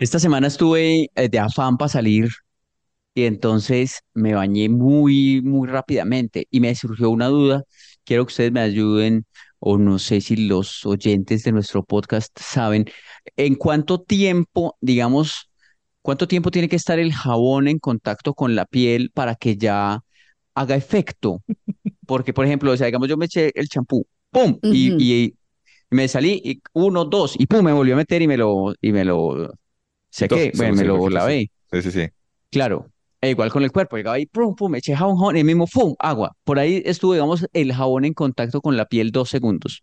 Esta semana estuve eh, de afán para salir y entonces me bañé muy, muy rápidamente y me surgió una duda. Quiero que ustedes me ayuden o no sé si los oyentes de nuestro podcast saben en cuánto tiempo, digamos, cuánto tiempo tiene que estar el jabón en contacto con la piel para que ya haga efecto. Porque, por ejemplo, o sea, digamos, yo me eché el champú, ¡pum! Y, me salí, y uno, dos, y pum, me volvió a meter y me lo, y me lo Sequé, sí, bueno, me lo lavé. Sí, sí, sí. Claro, e igual con el cuerpo, llegaba ahí, pum, pum, me eché jabón, jabón, y mismo, pum, agua. Por ahí estuvo, digamos, el jabón en contacto con la piel dos segundos.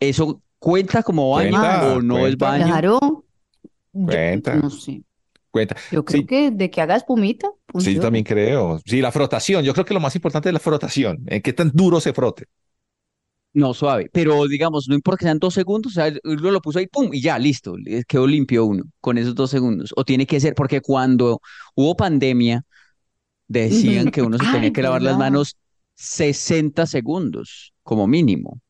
¿Eso cuenta como baño o Cuenta, no es baño? claro. Yo cuenta, no sé. cuenta. Yo creo Sí, que de que haga espumita, sí, yo también creo. Sí, la frotación. Yo creo que lo más importante es la frotación. ¿En qué tan duro se frote? No, suave, pero digamos, no importa que sean dos segundos, o sea, uno lo puso ahí, pum, y ya, listo, quedó limpio uno con esos dos segundos. O tiene que ser, porque cuando hubo pandemia, decían que uno se Ay, tenía que lavar las manos 60 segundos, como mínimo.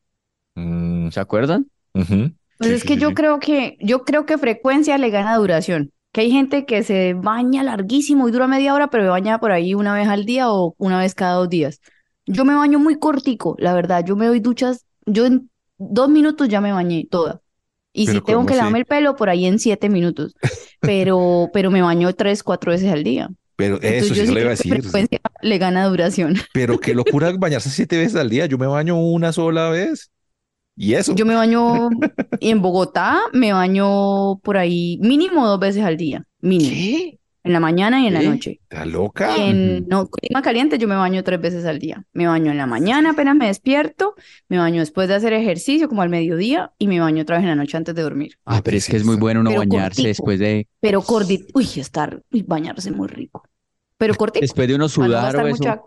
Mm, ¿Se acuerdan? Pues Sí, es que sí, yo sí. creo que, yo creo que frecuencia le gana duración. Que hay gente que se baña larguísimo y dura media hora, pero se baña por ahí una vez al día o una vez cada dos días. Yo me baño muy cortico, la verdad. Yo me doy duchas, yo en dos minutos ya me bañé toda. Y si tengo ¿cómo que lavarme el pelo, por ahí en siete minutos. Pero, pero me baño tres, cuatro veces al día. Pero eso yo sí sí le iba a decir. frecuencia le gana duración. Pero qué locura bañarse siete veces al día. Yo me baño una sola vez. Y eso. Yo me baño y en Bogotá, me baño por ahí mínimo dos veces al día, mínimo, ¿Qué? En la mañana y en la noche. ¿Estás loca? Y en no, clima caliente yo me baño tres veces al día. Me baño en la mañana apenas me despierto, me baño después de hacer ejercicio como al mediodía y me baño otra vez en la noche antes de dormir. Ah, pero es que es muy bueno uno Pero bañarse cortico. después de, Pero corti, uy, estar, uy, bañarse muy rico. Pero cortico, después de uno sudar o eso. mucha.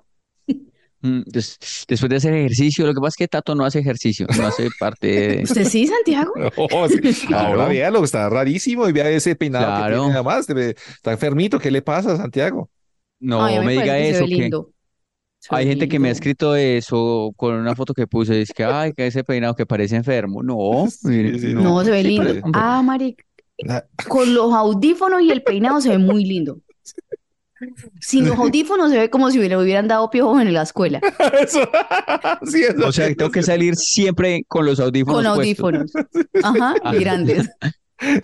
Mm, des- después de hacer ejercicio, lo que pasa es que Tato no hace ejercicio, no hace parte de... ¿Usted sí, Santiago? No, sí. Ahora Claro, véalo, está rarísimo y vea ese peinado que tiene claro. nada más. Está enfermito. ¿Qué le pasa, Santiago? No Ay, me me diga que eso, que hay gente que me ha escrito eso con una foto que puse, dice que, ay, que ese peinado que parece enfermo. No, mire, Sí, sí, no, No, se ve sí lindo. Ah, marica. Na- Con los audífonos y el peinado se ve muy lindo. Sin los audífonos se ve como si le hubieran dado piojos en la escuela. Eso. Sí, eso O sea, tengo que salir siempre con los audífonos Con puestos. audífonos. Ajá, Ah, y grandes.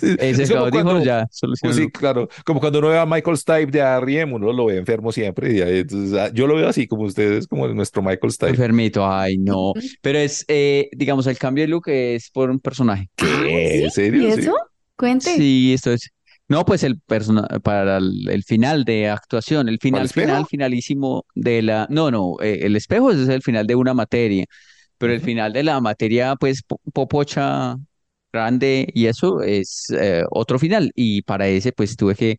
Sí, ese Es audífonos cuando, ya pues sí, claro, como cuando uno ve a Michael Stipe de R.E.M., uno lo ve enfermo siempre. y entonces, ah, yo lo veo así, como ustedes, como nuestro Michael Stipe. Enfermito, ay, no. Pero es, eh, digamos, el cambio de look es por un personaje. ¿Qué? ¿sí? ¿En ¿Y serio? Sí. eso? Cuente. Sí, esto es. No, pues el persona para el, el final de actuación, el ¿Para el final, final, finalísimo de la. No, no, eh, el espejo es el final de una materia, pero el final de la materia, pues, po- popocha grande y eso es eh, otro final. Y para ese, pues, tuve que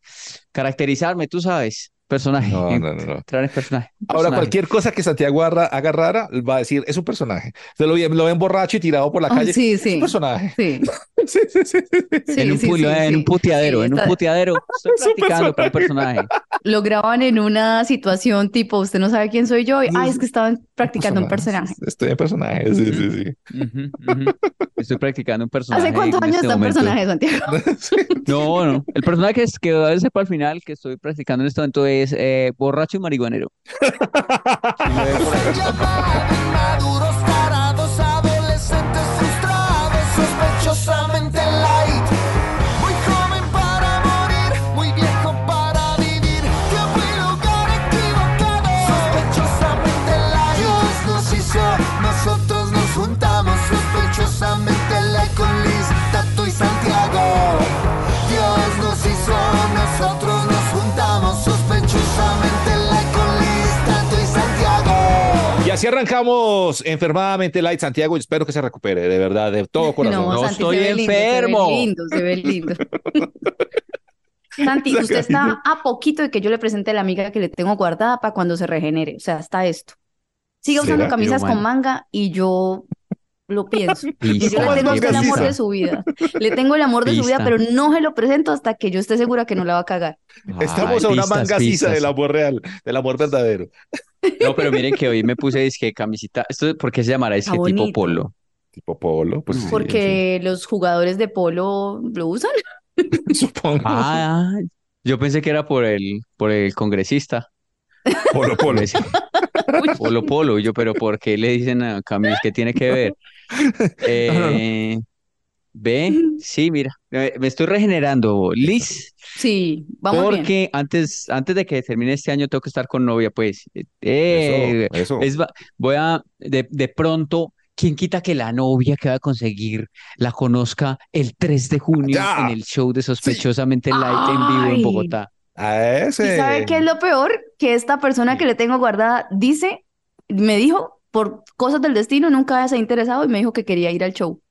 caracterizarme, tú sabes, personaje, No, no, no, personaje, un Ahora, personaje. cualquier cosa que Santiago haga, haga rara, va a decir, es un personaje. Se lo, lo ven borracho y tirado por la calle, sí, es un sí. personaje. Sí, Sí, sí, sí, En un, sí, en un puteadero, Sí, en un puteadero, estoy Es un practicando para un personaje. Lo graban en una situación tipo, usted no sabe quién soy yo. y, Ay, es que estaban practicando un personaje. Estoy en personaje, sí, sí, sí. Estoy practicando un personaje ¿Hace cuántos años este está un momento. personaje, Santiago? No, no. El personaje que, es, que va a ser para el final, que estoy practicando en este momento, es eh, borracho y marihuanero. Si nosotros nos juntamos, sospechosamente light con Liz, Tato y Santiago. Y así arrancamos enfermadamente Light Santiago y espero que se recupere, de verdad, de todo corazón. No, Santi, estoy se ve lindo, enfermo. Se ve lindo, se ve lindo. Santi, usted está a poquito de que yo le presente a la amiga que le tengo guardada para cuando se regenere. O sea, está esto. Siga usando camisas con manga y yo lo pienso. Y yo le tengo el amor de su vida. Le tengo el amor de su vida, pero no se lo presento hasta que yo esté segura que no la va a cagar. Estamos Ay, a una pistas, manga sisa del amor real, del amor verdadero. No, pero miren que hoy me puse disque camisita. ¿Esto por qué se llamará disque tipo bonito. polo? Tipo polo, pues No. sí, Porque los jugadores de polo lo usan. supongo. Ah, yo pensé que era por el, por el congresista. Polo, polo. Decía, Polo Polo. Y yo, pero ¿por qué le dicen a Camil que tiene que ver? Eh, ve, sí, mira, eh, me estoy regenerando, Liz, Sí, vamos bien. porque antes, antes de que termine este año tengo que estar con novia, pues. Eh, Eso, eso. es va- voy a, de, de pronto, ¿quién quita que la novia que va a conseguir la conozca el 3 de junio Ya. en el show de Sospechosamente Light en vivo en. Bogotá? A ¿Y ese. sabe qué es lo peor? Que esta persona que le tengo guardada dice, me dijo, por cosas del destino, nunca se ha interesado y me dijo que quería ir al show.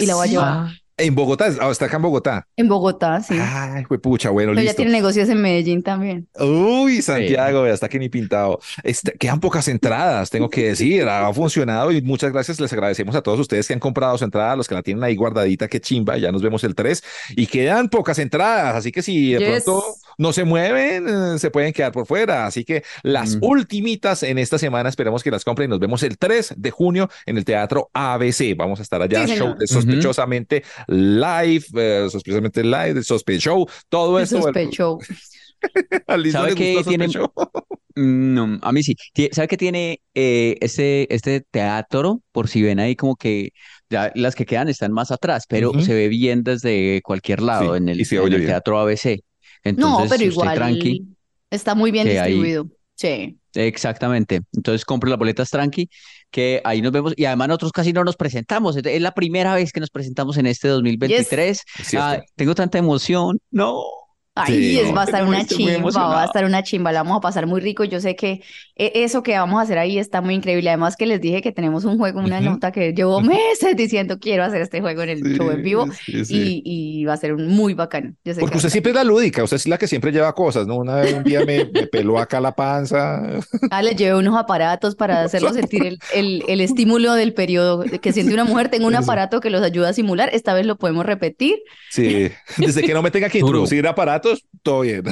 Y la voy a Sí. llevar. Ah, En Bogotá, ah, está acá en Bogotá. En Bogotá, sí. Ay, fue pucha, bueno, Pero ya listo. tiene negocios en Medellín también. Uy, Santiago, ya está que ni pintado. Este, quedan pocas entradas, tengo que decir. Ha funcionado y muchas gracias. Les agradecemos a todos ustedes que han comprado su entrada, los que la tienen ahí guardadita, qué chimba. Ya nos vemos el 3 y quedan pocas entradas. Así que si de Yes. pronto no se mueven, eh, se pueden quedar por fuera. Así que las Mm. ultimitas en esta semana esperemos que las compren. Nos vemos el 3 de junio en el Teatro ABC. Vamos a estar allá, Sí, show de sospechosamente live, eh, sospechosamente live, de sospe show, todo Me esto. sospecho. No ¿Sabe gustó tiene- No, a mí sí. ¿Sabe qué tiene eh, este, este teatro? Por si ven ahí como que ya las que quedan están más atrás, pero se ve bien desde cualquier lado Sí, en el, y se en oye el bien. teatro ABC. No, Entonces, pero usted igual tranqui. está muy bien ahí- distribuido. Sí. Exactamente. Entonces compre las boletas tranqui, que ahí nos vemos. Y además nosotros casi no nos presentamos. Es la primera vez que nos presentamos en este 2023. Es cierto. Ah, tengo tanta emoción. No. Ay, Sí, es, va a estar una chimba, va a estar una chimba, la vamos a pasar muy rico. Yo sé que eh, eso que vamos a hacer ahí está muy increíble. Además que les dije que tenemos un juego, una nota que llevo meses diciendo quiero hacer este juego en el show en vivo Sí, sí. y, y va a ser un muy bacano. Yo sé Porque que usted siempre es la lúdica, usted es la que siempre lleva cosas, ¿no? Una vez un día me, me peló acá la panza. Ah, les llevé unos aparatos para hacerlos sentir el, el, el estímulo del periodo que siente una mujer. Tengo un Eso. aparato que los ayuda a simular. Esta vez lo podemos repetir Sí, desde que no me tenga que introducir aparatos, todo bien.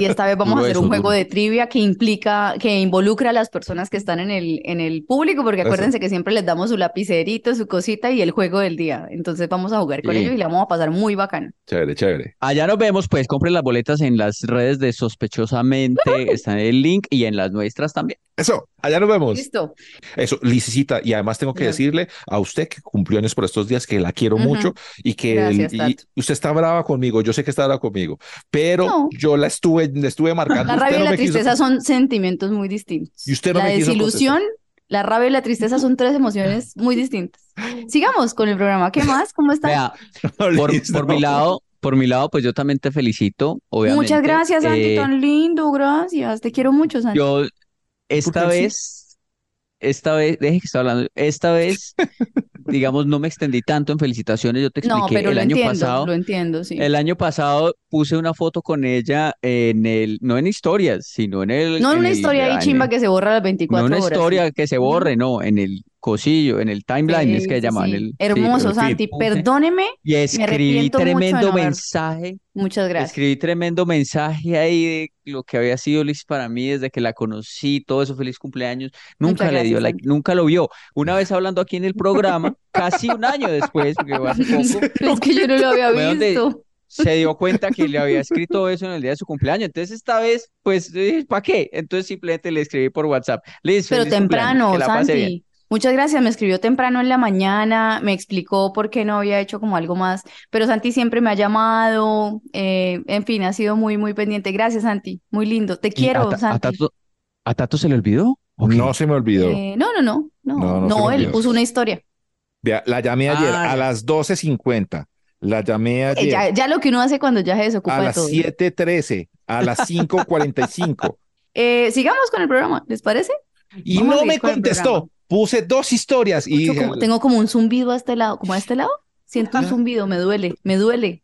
y esta vez vamos a hacer un juego duro. de trivia que implica, que involucra a las personas que están en el, en el público, porque Eso. acuérdense que siempre les damos su lapicerito, su cosita y el juego del día. Entonces vamos a jugar con Sí. ellos y la vamos a pasar muy bacano. Chévere, chévere. Allá nos vemos, pues compren las boletas en las redes de Sospechosamente, está en el link y en las nuestras también. Eso, allá nos vemos. Listo. Eso, Licicita, y además tengo que decirle a usted que cumplió años por estos días que la quiero Ujú. mucho y que Gracias, y Tato. usted está brava conmigo, yo sé que está brava conmigo, pero No. yo la estuve, le estuve marcando. La usted rabia no y la me quiso tristeza son sentimientos muy distintos. Y usted no la me quiso desilusión, la rabia y la tristeza son tres emociones muy distintas. Sigamos con el programa. ¿Qué más? ¿Cómo está? Vea, por, por mi lado, por mi lado, pues yo también te felicito, obviamente. Muchas gracias, Santi, Eh, tan lindo, gracias. Te quiero mucho, Santi. Yo, esta vez, esta vez, deje que estoy hablando, esta vez, digamos, no me extendí tanto en felicitaciones, yo te No, expliqué pero el lo año entiendo, pasado. lo entiendo, sí. El año pasado puse una foto con ella en el, no en historias, sino en el, No en una el- historia ahí chimba el- que se borra las no 24 una horas. historia que se borre, no, en el cosillo, en el timeline, es que llaman sí. el, Hermoso. Santi. Perdóneme, y escribí tremendo mensaje, muchas gracias. escribí tremendo mensaje ahí de lo que había sido Liz para mí desde que la conocí, todo eso, feliz cumpleaños, nunca le dio like, nunca lo vio. Una vez hablando aquí en el programa, casi un año después, porque hace poco, Es que yo no lo había visto. se dio cuenta que le había escrito eso en el día de su cumpleaños. Entonces, esta vez, pues, ¿para qué? Entonces, simplemente le escribí por WhatsApp. Liz, Pero temprano, que la pase bien. Santi. Muchas gracias. Me escribió temprano en la mañana, me explicó por qué no había hecho como algo más. Pero Santi siempre me ha llamado. eh, en fin, ha sido muy, muy pendiente. Gracias, Santi. Muy lindo. Te ¿Y quiero, a, Ta- a Santi. Tato, a Tato se le olvidó? No se me olvidó. Eh, no, no, no, no. No, no se No, me él puso una historia. La llamé ayer Ah, a ya. las 12.50. La llamé Eh, ayer ya, ya lo que uno hace cuando ya se desocupa a de las todo. 7.13, a las 5.45. Eh, sigamos con el programa, ¿les parece? Y Vamos no me contestó. Puse dos historias y Escucho dije, como- tengo como un zumbido a este lado, como a este lado. Siento un zumbido, me duele, me duele.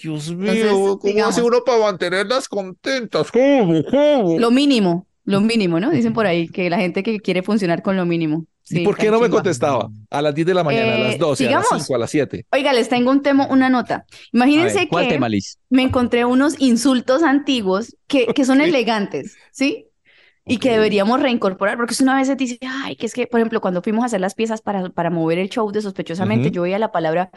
Dios Entonces, mío, ¿cómo sigamos. hace uno para mantenerlas contentas? ¿Cómo? ¿Cómo? Lo mínimo, lo mínimo, ¿no? Dicen por ahí que la gente que quiere funcionar con lo mínimo. ¿Y Sí, por qué no me contestaba? A las 10 de la mañana, a Eh, las 12, a las sigamos. 5, a las 7. Oiga, les tengo un tema, una nota. Imagínense ver, ¿cuál que tema, me encontré unos insultos antiguos que, que son elegantes, ¿sí? Y que deberíamos reincorporar, porque es una vez se dice, ay, que es que, por ejemplo, cuando fuimos a hacer las piezas para, para mover el show de sospechosamente, yo veía la palabra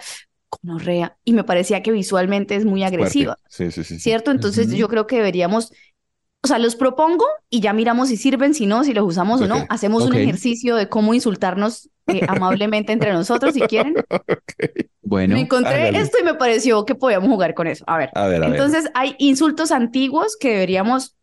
gonorrea, y me parecía que visualmente es muy agresiva, Sí, sí, sí. ¿cierto? Entonces yo creo que deberíamos, o sea, los propongo y ya miramos si sirven, si no, si los usamos o no. Hacemos un ejercicio de cómo insultarnos eh, amablemente entre nosotros, si quieren. Bueno, Me encontré esto y me pareció que podíamos jugar con eso. A ver, A ver, a ver. entonces hay insultos antiguos que deberíamos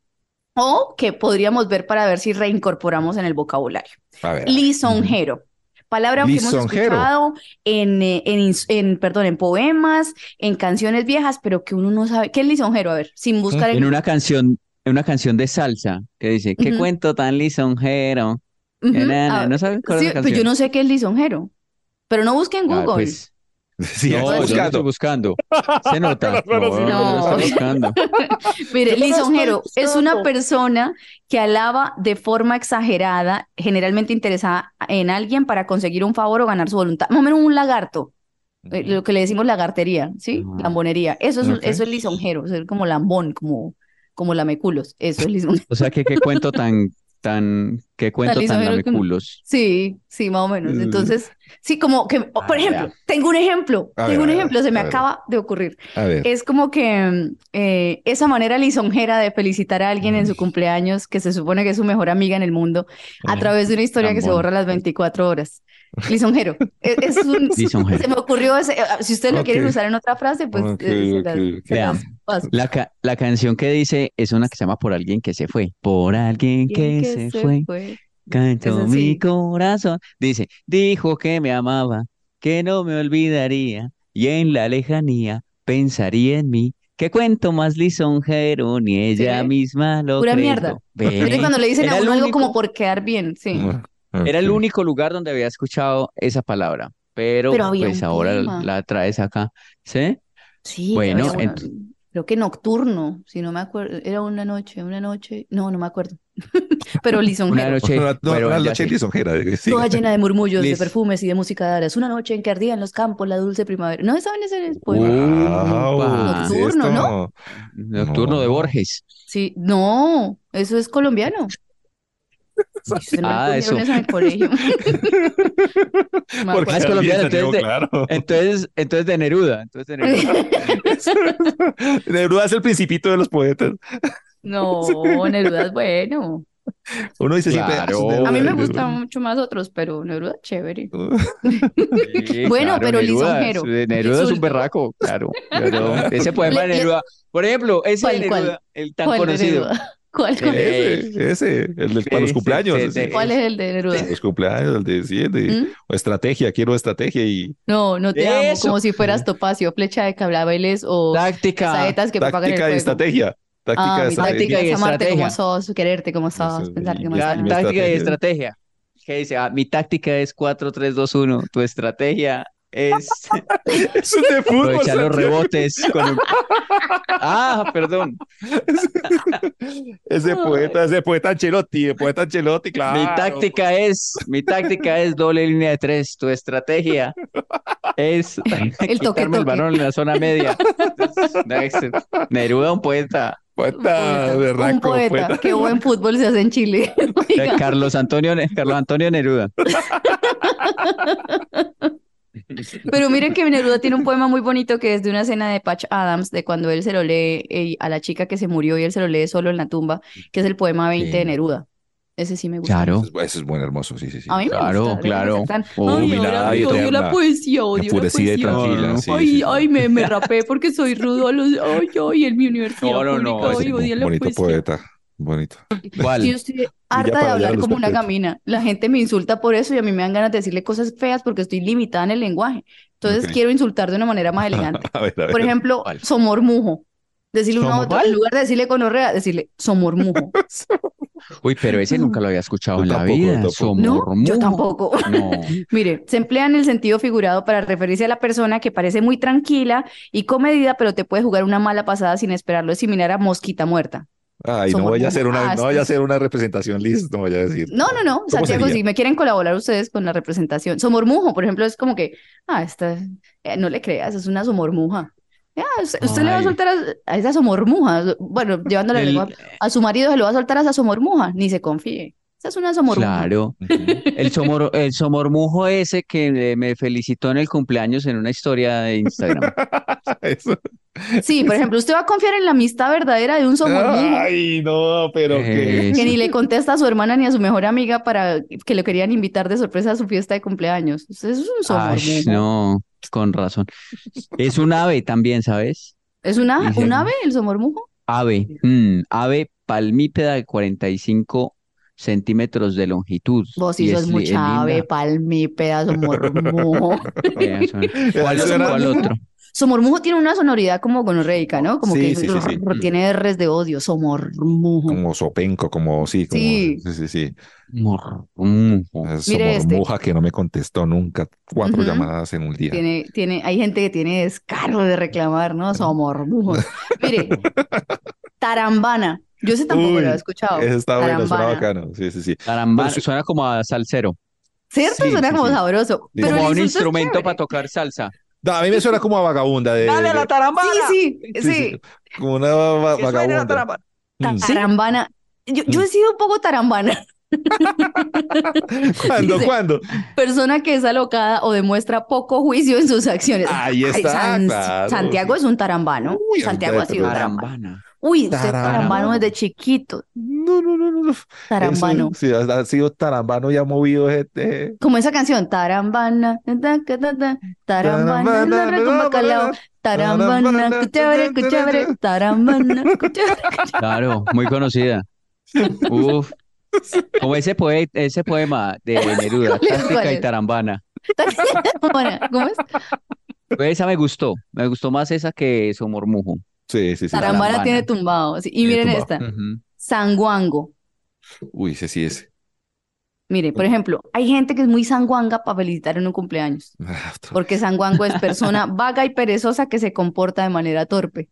o que podríamos ver para ver si reincorporamos en el vocabulario. A ver. Lisonjero. Palabra que hemos escuchado en, eh, en, en, perdón, en poemas, en canciones viejas, pero que uno no sabe. ¿Qué es lisonjero? A ver, sin buscar en en... una canción, en una canción de salsa que dice, qué cuento tan lisonjero. Ujú, Na, na, a- ¿No sabes cuál es sí, la pues yo no sé qué es lisonjero, pero no busquen Ah, Google. pues, Sí, no, estoy yo no estoy buscando. buscando. Se nota. No, no. no estoy buscando. Mire, lisonjero es una buscando. persona que alaba de forma exagerada, generalmente interesada en alguien para conseguir un favor o ganar su voluntad. Más o menos un lagarto, eh, lo que le decimos lagartería, ¿sí? Lambonería. Eso es, Ok. eso es lisonjero, ser como lambón, como, como lameculos. Eso es lisonjero. O sea, que qué cuento tan, tan, qué cuento tan lameculos. Sí, sí, más o menos. Mm. Entonces, sí, como que, por Ah, ejemplo, tengo un ejemplo, A tengo ver, un ver, ejemplo, se me ver. acaba de ocurrir. A ver. Es como que eh, esa manera lisonjera de felicitar a alguien en su cumpleaños, que se supone que es su mejor amiga en el mundo, a través de una historia que se borra las 24 horas. Lisonjero. Es, es un- Lisonjero. se me ocurrió ese. eh, Si ustedes lo quieren usar en otra frase, pues Ok, eh, se ok, las- ok. se Vean. las paso. La, ca- la canción que dice es una que se llama Por alguien que se fue. Por alguien que ¿Quién se fue, fue? Cantó Esa mi corazón. Dice, dijo que me amaba, que no me olvidaría y en la lejanía pensaría en mí. ¿Qué cuento más lisonjero? Ni ella misma lo Pura creyó. mierda. Ve, Es cuando le dicen Era a uno algo como por quedar bien, sí. Era el único lugar donde había escuchado esa palabra, pero, pues ahora la traes acá. ¿Sí? Sí, Bueno, había una- ent- creo que nocturno, si no me acuerdo, era una noche, una noche, no, no me acuerdo. Pero Una lisonjero. noche, Una, no, pero una noche lisonjera. eh, sí. Toda llena de murmullos, de perfumes y de música de aras. Una noche en que ardía en los campos la dulce primavera. ¿No saben ese poema? Guau, Upa. ¿qué es Nocturno? ¿no? Nocturno de. Borges. Sí, no, eso es colombiano. Ah, eso. en el colegio. Me Porque es colombiano, entonces de- claro. Entonces, entonces de Neruda. Entonces de Neruda. Neruda es el principito de los poetas. No, Neruda es bueno. Uno dice siempre. "Ah, Claro. Neruda, A mí me Neruda". gustan mucho más otros, pero Neruda es chévere. Sí, Bueno, claro, pero Neruda, lisonjero. Neruda es un berraco, claro. Ese poema de Neruda. Por ejemplo, ese de. Neruda, el tan ¿Cuál de conocido. Neruda? ¿Cuál, cuál? Eh, Ese, ese, el de para los cumpleaños. sí, ese. sí, ¿Cuál es el de Neruda? Los cumpleaños, el de, sí, el de ¿Mm? o estrategia, quiero estrategia y No, no te amo, Eso. como si fueras Topacio, flecha de cablabeles o Táctica. saetas que propagan el táctica y estrategia. Táctica Ah, estrategia. Táctica y táctica es amarte como estrategia. sos, quererte como sos, Eso, pensar que más táctica y estrategia. estrategia. Que dice, ah, mi táctica es 4-3-2-1. Tu estrategia es Eso es de fútbol. aprovechar los rebotes. Con un- Ah, perdón. Ese poeta, ese poeta Ancelotti, el poeta Ancelotti, claro. Mi táctica es, mi táctica es doble línea de tres. Tu estrategia es El toque, quitarme el toque. balón en la zona media. Entonces, Neruda, un poeta. Poeta, Un berraco, poeta, poeta. qué buen fútbol se hace en Chile. Carlos Antonio, Carlos Antonio Neruda. Pero miren que Neruda tiene un poema muy bonito que es de una escena de Patch Adams, de cuando él se lo lee a la chica que se murió y él se lo lee solo en la tumba, que es el poema 20 de Sí. Neruda. Ese sí me gusta. Claro. Eso es, buen hermoso, sí, sí, sí. A mí me Claro, gusta. claro. Oh, Ay, ahora y odio la poesía, odio la Enfurecida y poesía. tranquila, No, no. sí, ay, sí, sí. ay, me, me rapé porque soy rudo a los... Ay, ay, en mi universidad No, no, no, pública, ese ay, odio la bonito poesía. poeta, bonito. ¿Cuál? Yo estoy harta de hablar como una gamina. La gente me insulta por eso y a mí me dan ganas de decirle cosas feas porque estoy limitada en el lenguaje. Entonces quiero insultar de una manera más elegante. A ver, a ver. Por ejemplo, ¿Cuál? somormujo. Decirle uno a otro, en lugar de decirle conorrea, decirle somormujo. Uy, pero ese nunca lo había escuchado Yo en la tampoco, vida. tampoco. ¿No? Yo Somormujo. tampoco. No. Mire, se emplea en el sentido figurado para referirse a la persona que parece muy tranquila y comedida, pero te puede jugar una mala pasada sin esperarlo. Es similar a mosquita muerta. Ay, no voy a hacer una, no voy a hacer una representación list, no voy a decir. No, no, no, Santiago, sería? si me quieren colaborar ustedes con la representación. Somormujo, por ejemplo, es como que, ah, esta, eh, no le creas, es una somormuja. Ah, usted, usted le va a soltar a, a esa somormuja. Bueno, llevándole El- a su marido, se lo va a soltar a esa somormuja, ni se confíe. Esa es una somormuja. Claro. El, somor, el somormujo ese que eh, me felicitó en el cumpleaños en una historia de Instagram. Eso. Sí, por ejemplo, usted va a confiar en la amistad verdadera de un somormujo Ay, no, pero qué. Eh, que ni le contesta a su hermana ni a su mejor amiga para que le querían invitar de sorpresa a su fiesta de cumpleaños. Usted es un Ay, somormujo. no, con razón. Es un ave también, ¿sabes? ¿Es una, un ave el somormujo? Ave, mm, ave palmípeda de 45 centímetros de longitud. Vos sí es sos li- es mucha ave, linda. palmípeda, somormujo. Eh, ¿Cuál, cuál otro? Somormujo tiene una sonoridad como gonorreica, ¿no? Como Sí, que sí, sí, sí. tiene R's de odio, somormujo. Como sopenco, como sí, como Sí. sí, sí, sí. Mormujo. Es Mire este. somormuja que no me contestó nunca cuatro llamadas en un día. Tiene, tiene, hay gente que tiene descaro de reclamar, ¿no? Somormujo. Mire, tarambana. Yo ese tampoco Uy, lo he escuchado. Ese está bueno, suena Tarambana. bacano. Sí, sí, sí. Caramba, Pero sí- suena como a salsero, ¿Cierto? Sí, Suena sí, como sí. sabroso. Sí. Pero como a un instrumento para tocar salsa. No, a mí me suena como a vagabunda de, ¡Dale de- la tarambana! Sí, sí, sí, sí. sí, como una va- ¡Que suene la vagabunda. tarambana! Mm. Tarambana. Yo, yo he sido un poco tarambana. ¿Cuándo? Dice- ¿Cuándo? Persona que es alocada o demuestra poco juicio en sus acciones. Ahí Ay, está, San- claro. Santiago es un tarambano. Uy, Santiago ha sido un tarambano. Tarambana. Uy, Tarambano. desde chiquito. No, no, no, no. no. Tarambano. Eso, sí, ha, ha sido tarambano y ha movido gente. Como esa canción, Tarambana, ta, ta, ta, ta, Tarambana, bacalao, Tarambana, Tarambana, cuchévere, cuchévere, Tarambana. Claro, muy conocida. Uf. Como ese poeta, ese poema de Neruda. Táctica ¿Cuál y? Tarambana. Tarambana, ¿Cómo es? Pues esa me gustó, me gustó más esa que Somormujo. Sí, sí, sí. Tarambana Tarambana. tiene tumbado. sí. Y miren tumbado. esta, Ujú. sanguango. Uy, ese sí es. Mire, por ejemplo, hay gente que es muy sanguanga para felicitar en un cumpleaños, Ah, porque sanguango es persona vaga y perezosa que se comporta de manera torpe.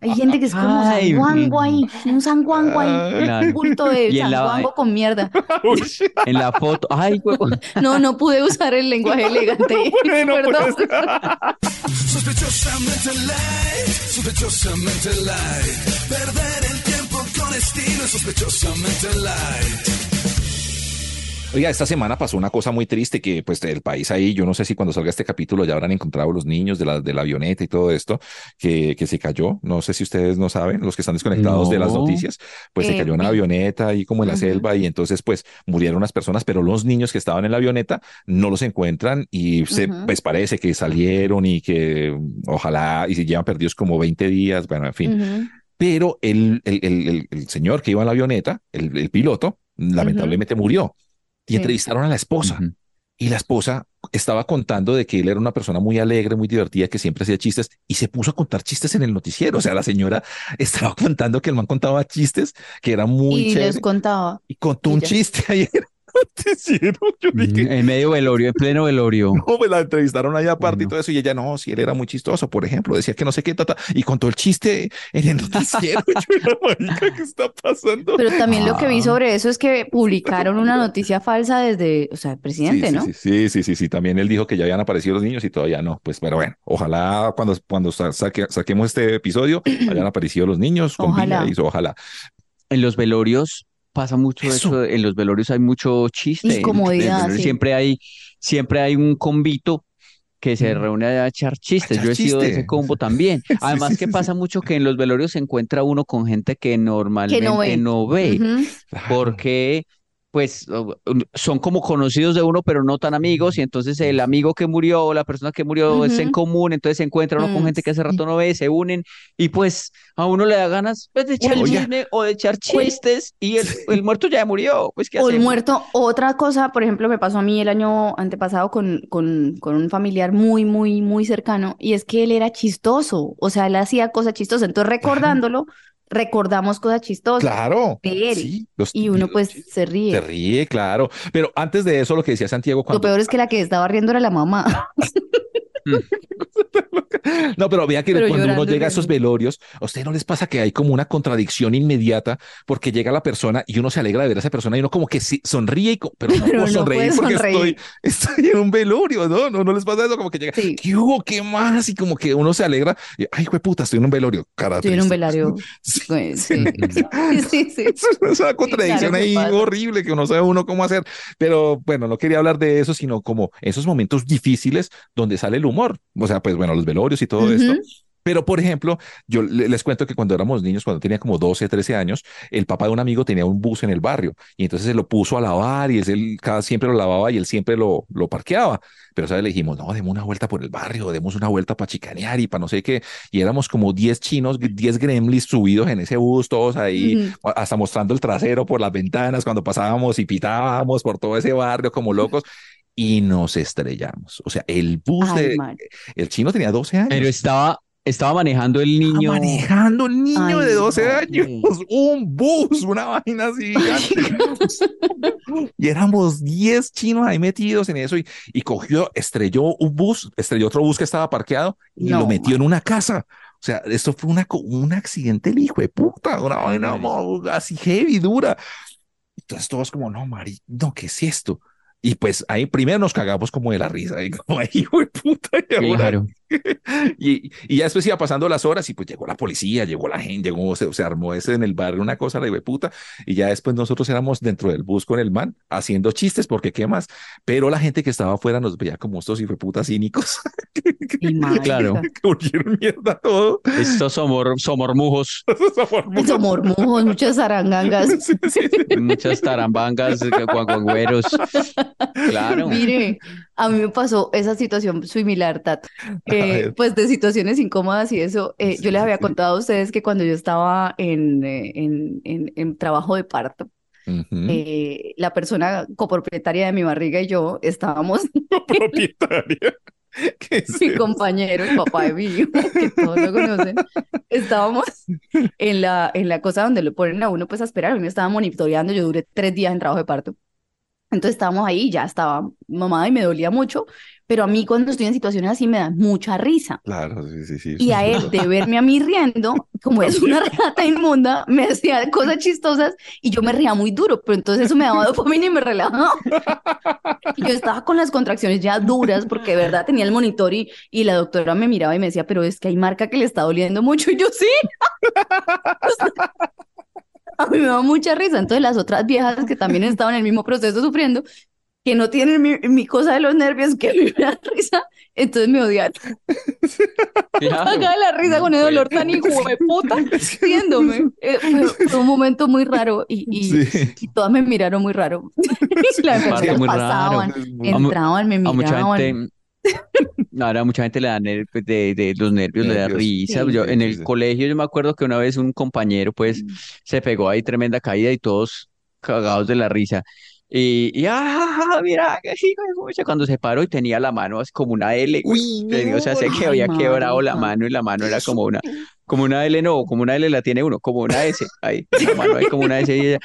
Hay gente que es como Ay, sanguango mm. ahí, un sanguango ahí. Claro. un bulto de la- sanguango con mierda. Uy, En la foto, ay, huevo. No, no pude usar el lenguaje elegante. no Perdón. Sospechosamente light, sospechosamente light. Perder el tiempo con estilo es sospechosamente light. Oiga, esta semana pasó una cosa muy triste que pues el país ahí, yo no sé si cuando salga este capítulo ya habrán encontrado los niños de la, de la avioneta y todo esto que, que se cayó. No sé si ustedes no saben, los que están desconectados de las No. noticias, pues se Eh, cayó una vi. avioneta ahí como en la Ujú. selva y entonces pues murieron unas personas, pero los niños que estaban en la avioneta no los encuentran y se Ujú. pues parece que salieron y que ojalá y se llevan perdidos como 20 días, bueno, en fin. Ujú. Pero el, el, el, el- el señor que iba en la avioneta, el, el piloto, lamentablemente murió. Y Sí. entrevistaron a la esposa. Y la esposa estaba contando de que él era una persona muy alegre, muy divertida, que siempre hacía chistes y se puso a contar chistes en el noticiero. O sea, la señora estaba contando que el man contaba chistes, que era muy Y chévere les contaba. y contó y un ya. chiste ahí Yo dije, En medio velorio, en pleno velorio. no, me la entrevistaron ahí aparte y todo eso. Y ella, no, si él era muy chistoso, por ejemplo, decía que no sé qué, tata, y contó el chiste en el noticiero. Yo era, marica, ¿qué está pasando? Pero también lo que vi Ah. sobre eso es que publicaron una noticia falsa desde, o sea, el presidente, sí, ¿no? Sí, sí, sí, sí, sí. También él dijo que ya habían aparecido los niños y todavía no. Pues, pero bueno, ojalá cuando, cuando sa- saque- saquemos este episodio hayan aparecido los niños con Ojalá. vida y ojalá. En los velorios pasa mucho Eso. eso. En los velorios hay mucho chiste. Incomodidad, sí. Siempre hay, siempre hay un convito que se reúne a echar chistes. echar Yo he sido de ese combo también. Además sí, que sí, pasa mucho que en los velorios se encuentra uno con gente que normalmente ve. no ve. Porque pues son como conocidos de uno, pero no tan amigos, y entonces el amigo que murió o la persona que murió es en común, entonces se encuentra uno con Mm, gente que hace rato no ve, se unen, y pues a uno le da ganas pues, de echar chisme o de echar chistes, y el, el muerto ya murió, pues ¿qué O el muerto. Otra cosa, por ejemplo, me pasó a mí el año antepasado con, con, con un familiar muy, muy, muy cercano, y es que él era chistoso, o sea, él hacía cosas chistosas. Entonces, recordándolo, recordamos cosas chistosas. Claro. de él. Sí, los- Y uno pues se ríe. Se ríe, claro. Pero antes de eso, lo que decía Santiago Lo cuando peor es que la que estaba riendo era la mamá. No, pero vea que Pero cuando uno llega a esos velorios, ¿a usted no les pasa que hay como una contradicción inmediata porque llega la persona y uno se alegra de ver a esa persona y uno como que sí, sonríe, y co- pero no Pero puedo no sonreír porque sonreír. Estoy, estoy en un velorio, ¿no? ¿no? ¿No les pasa eso? Como que llega, Sí. ¿qué hubo? ¿Qué más? Y como que uno se alegra y, ay, güey, puta, estoy en un velorio. Cara Estoy en un velario. Sí. Sí, sí, sí. Es una contradicción claro ahí pasa. horrible que no sabe uno cómo hacer. Pero bueno, no quería hablar de eso, sino como esos momentos difíciles donde sale el humor. O sea, pues bueno, los velorios y todo esto. Ujú. Pero, por ejemplo, yo le- les cuento que cuando éramos niños, cuando tenía como 12, 13 años, el papá de un amigo tenía un bus en el barrio y entonces se lo puso a lavar y él cada siempre lo lavaba y él siempre lo, lo parqueaba. Pero, ¿sabes? Le dijimos, no, demos una vuelta por el barrio, demos una vuelta para chicanear y para no sé qué. Y éramos como 10 chinos, 10 gremlins subidos en ese bus, todos ahí, Ujú. hasta mostrando el trasero por las ventanas cuando pasábamos y pitábamos por todo ese barrio como locos. Y nos estrellamos. O sea, el bus Ay, de... man. El chino tenía 12 años. Pero estaba, estaba manejando el Estaba niño. manejando el niño Ay, de 12 no. años, un bus, una vaina así gigante. y éramos 10 chinos ahí metidos en eso y, y cogió, estrelló un bus, estrelló otro bus que estaba parqueado y No, lo metió en una casa. O sea, esto fue una, un accidente el hijo de puta, una vaina así heavy, dura. Entonces todos como, no, Mari, no, ¿qué es esto? Y pues ahí primero nos cagamos como de la risa, y como, "Ay, hijo de puta, y ahora Claro. y, y ya después iba pasando las horas y pues llegó la policía, llegó la gente, llegó, se, se armó ese en el barrio una cosa, la de puta, y ya después nosotros éramos dentro del bus con el man haciendo chistes porque qué más, pero la gente que estaba afuera nos veía como estos y fue puta cínicos Y. Claro. que volvieron mierda todo. Estos somor, somormujos, Esos mormujos, muchas arangangas. Sí, sí, sí. muchas tarambangas, guaguagüeros. Claro. Mire, a mí me pasó esa situación similar, Tato. Eh, pues de situaciones incómodas y eso. eh, Sí, yo les había sí. contado a ustedes que cuando yo estaba en, eh, en, en- en trabajo de parto, Ujú. eh, la persona copropietaria de mi barriga y yo estábamos, Propietaria. ¿Qué es mi eso? compañero, el papá de mi hijo, que todos lo conocen, estábamos en la, en la cosa donde lo ponen a uno pues a esperar. A mí me estaban monitoreando, yo duré tres días en trabajo de parto. Entonces estábamos ahí, ya estaba mamada y me dolía mucho, pero a mí cuando estoy en situaciones así me da mucha risa. Claro, sí, sí, sí. Y a él, de verme a mí riendo, como es una rata inmunda, me hacía cosas chistosas y yo me reía muy duro, pero entonces eso me daba dopamina y me relajaba. Y yo estaba con las contracciones ya duras porque de verdad tenía el monitor y, y la doctora me miraba y me decía, pero es que hay marca que le está doliendo mucho. Y yo sí. A mí me da mucha risa. Entonces las otras viejas que también estaban en el mismo proceso sufriendo, que no tienen mi, mi cosa de los nervios, que me da risa, entonces me odian. Claro. Acá la risa con el dolor tan hijo de puta, viéndome. Eh, fue, fue un momento muy raro y, y, Sí. y todas me miraron muy raro. Muy raro. pasaban, mu- entraban, me miraban. Ahora mucha gente le da ner- pues, de, de los nervios, le da risa. Sí. Yo Sí, en el sí. colegio yo me acuerdo que una vez un compañero pues se pegó ahí tremenda caída y todos cagados de la risa. Y, y ah, mira, qué hijo de pucha", cuando se paró y tenía la mano así como una L. Uy, o sea, se no. que había quebrado la mano y la mano era como una, como una L, no, como una L la tiene uno, como una S, ahí, la mano ahí como una S y ella,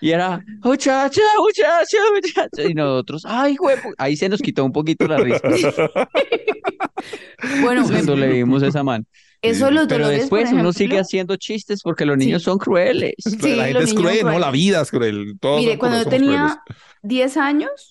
y era, muchacha, muchacha, muchacha, y nosotros, ay, güey, ahí se nos quitó un poquito la risa Bueno, me- cuando le vimos esa man. eso los Pero dolores, por después uno sigue ejemplo, haciendo chistes porque los niños son crueles. Sí, la gente es cruel, ¿no? La vida es cruel. Todos Mire, cuando yo tenía crueles. 10 años,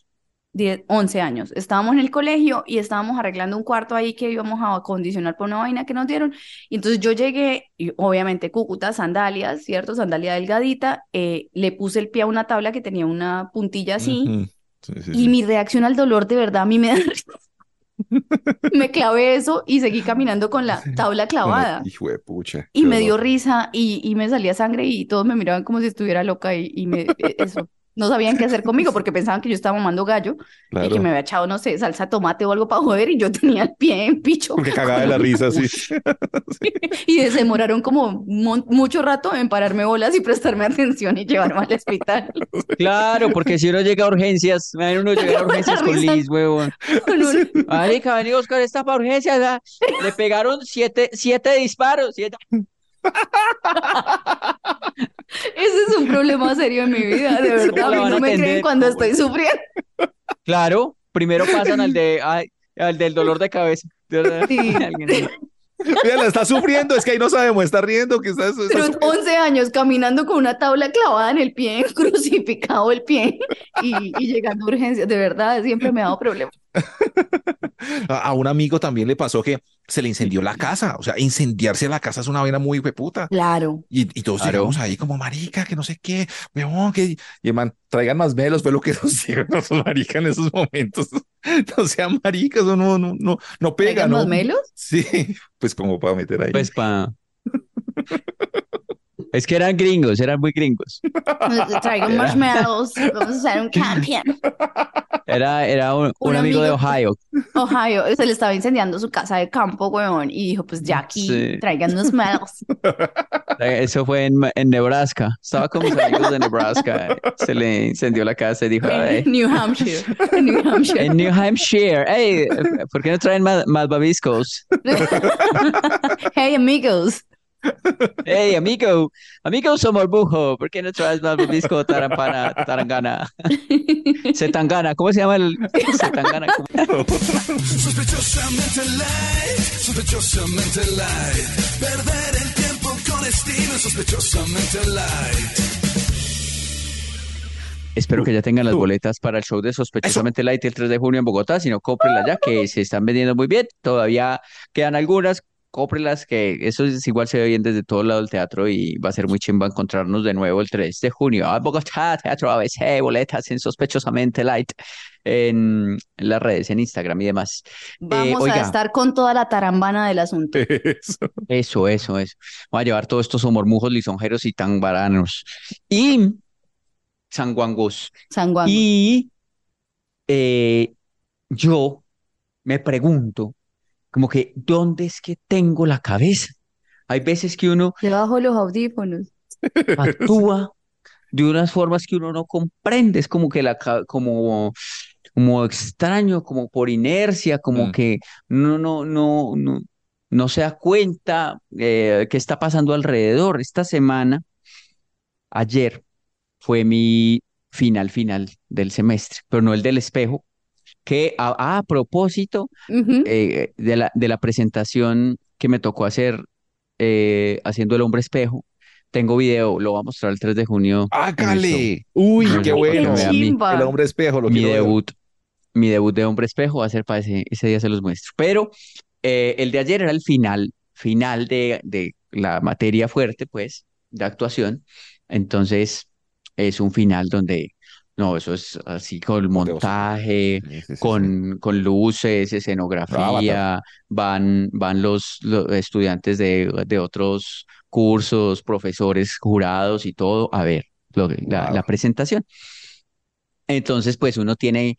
10, 11 años, estábamos en el colegio y estábamos arreglando un cuarto ahí que íbamos a acondicionar por una vaina que nos dieron. Y entonces yo llegué, y obviamente Cúcuta, sandalias, ¿cierto? Sandalia delgadita, eh, le puse el pie a una tabla que tenía una puntilla así. Ujú. Sí, sí, Y sí. mi reacción al dolor, de verdad, a mí me da risa. Me clavé eso y seguí caminando con la tabla clavada. Hijo de pucha. Y me dio risa y, y me salía sangre y todos me miraban como si estuviera loca y, y me, e- eso. No sabían qué hacer conmigo porque pensaban que yo estaba mamando gallo y Claro. que me había echado, no sé, salsa de tomate o algo para joder y yo tenía el pie en picho. Porque cagaba de la risa, sí. Y se demoraron como mucho rato en pararme bolas y prestarme atención y llevarme al hospital. Claro, porque si uno llega a urgencias, imagínate uno llega a urgencias con. Liz, huevón. Marica, vení Oscar, está para urgencias. ¿verdad? Le pegaron siete, siete disparos. siete- Ese es un problema serio en mi vida, de verdad. la A mí no me creen cuando estoy sufriendo. Claro, primero pasan al de, ay, el del dolor de cabeza. De verdad, Sí. alguien- Mira, está sufriendo, es que ahí no sabemos, está riendo, que está, está Pero sufriendo. 11 años caminando con una tabla clavada en el pie, crucificado el pie y, y llegando a urgencias. De verdad, siempre me ha dado problemas. A, un amigo también le pasó que se le incendió la casa. O sea, incendiarse la casa es una vaina muy puta. Claro. Y, y todos Claro. llegamos ahí como marica, que no sé qué, weón, que... Y man, traigan más velos, fue lo que nos dijo esos marica en esos momentos. No sean maricas, no, no, no, no, no pega, ¿Traigan ¿no? más melos? Sí, pues como para meter ahí. Pues pa. Es que eran gringos, eran muy gringos. Traigan marshmallows. Vamos a hacer un camping. Era, era un, Un un amigo de amigo. Ohio. Ohio, se le estaba incendiando su casa de campo, weón, y dijo, pues ya aquí, Sí. traigan marshmallows. Eh, Eso fue en, en Nebraska. Estaba con mis amigos de Nebraska. Se le incendió la casa y dijo, "Ay, En New Hampshire. En New Hampshire. en New Hampshire, hey, ¿por qué no traen más, más babiscos? Hey, amigos. Hey, amigo, amigo Somorbujo, ¿por qué no traes más babisco tarampana, tarangana? Setangana, ¿cómo se llama el Setangana? Sospechosamente light, sospechosamente light. Perder el tiempo con estilo, sospechosamente light. Espero que ya tengan las boletas para el show de Sospechosamente Light el 3 de junio en Bogotá. Si no, cómprenlas ya, que se están vendiendo muy bien. Todavía quedan algunas. Cómprenlas, que eso es igual se ve bien desde todo lado del teatro y va a ser muy chimba encontrarnos de nuevo el 3 de junio a Bogotá, Teatro ABC, boletas en Sospechosamente Light en, las redes, en Instagram y demás. Vamos a oiga. estar con toda la tarambana del asunto. Eso. Eso, eso, eso. Voy a llevar todos estos homormujos lisonjeros y tan baranos. Y sanguangos. San Juan. Y eh, yo me pregunto, como que, ¿dónde es que tengo la cabeza? Hay veces que uno Debajo de los audífonos. actúa de unas formas que uno no comprende, es como que la, como, como extraño, como por inercia, como Mm. que no, no, no, no, no se da cuenta eh, qué está pasando alrededor. Esta semana, ayer, fue mi final final del semestre, pero no el del espejo, que a, a propósito eh, de la, de la presentación que me tocó hacer eh, haciendo el hombre espejo. Tengo video, lo voy a mostrar el 3 de junio. ¡Hágale! Uy, No, qué no, bueno. El hombre espejo, lo mi ver. debut, mi debut de hombre espejo va a ser para ese, ese día se los muestro. Pero eh, el de ayer era el final, final de, de la materia fuerte, pues, de actuación. Entonces, es un final donde, no, eso es así con montaje, Sí, sí, sí, con, con luces, escenografía, van, van los, los estudiantes de, de otros cursos, profesores, jurados y todo, a ver lo la, la presentación. Entonces, pues uno tiene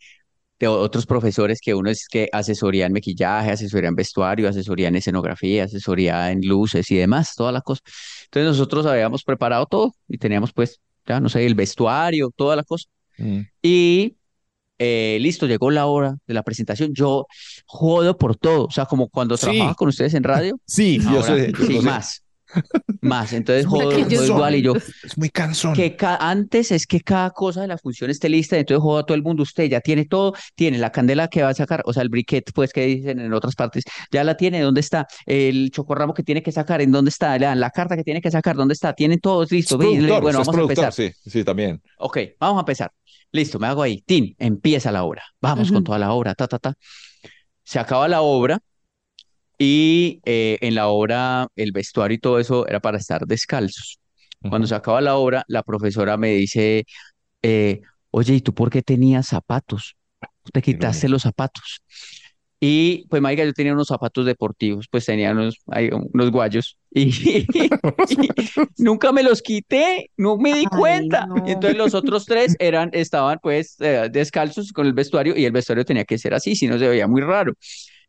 de otros profesores que uno es que asesoría en maquillaje, asesoría en vestuario, asesoría en escenografía, asesoría en luces y demás, todas las cosas. Entonces nosotros habíamos preparado todo y teníamos pues, ya no sé, el vestuario, toda la cosa. Mm. Y eh, listo, llegó la hora de la presentación. Yo jodo por todo, o sea, como cuando Sí. trabajaba con ustedes en radio, Sí, yo más, más. Entonces jodo, jodo igual y yo, Es muy cansón. que ca- antes es que cada cosa de la función esté lista, entonces joda a todo el mundo, usted ya tiene todo, tiene la candela que va a sacar, o sea, el briquet, pues que dicen en otras partes, ya la tiene, ¿dónde está? El chocorramo que tiene que sacar, ¿en dónde está? La, la carta que tiene que sacar, ¿dónde está? Tienen todos listo, bueno, vamos a empezar. sí, sí, también. Ok, vamos a empezar. Listo, me hago ahí. Tin, empieza la obra. Vamos con toda la obra, ta, ta, ta. Se acaba la obra y eh, en la obra el vestuario y todo eso era para estar descalzos. Cuando se acaba la obra, la profesora me dice, eh, oye, ¿y tú por qué tenías zapatos? Te quitaste los zapatos. Y pues, marica, yo tenía unos zapatos deportivos, pues tenía unos, unos guayos y, nunca me los quité, no me di Ay, cuenta. no. Y entonces los otros tres eran, estaban pues eh, descalzos con el vestuario y el vestuario tenía que ser así, si no se veía muy raro.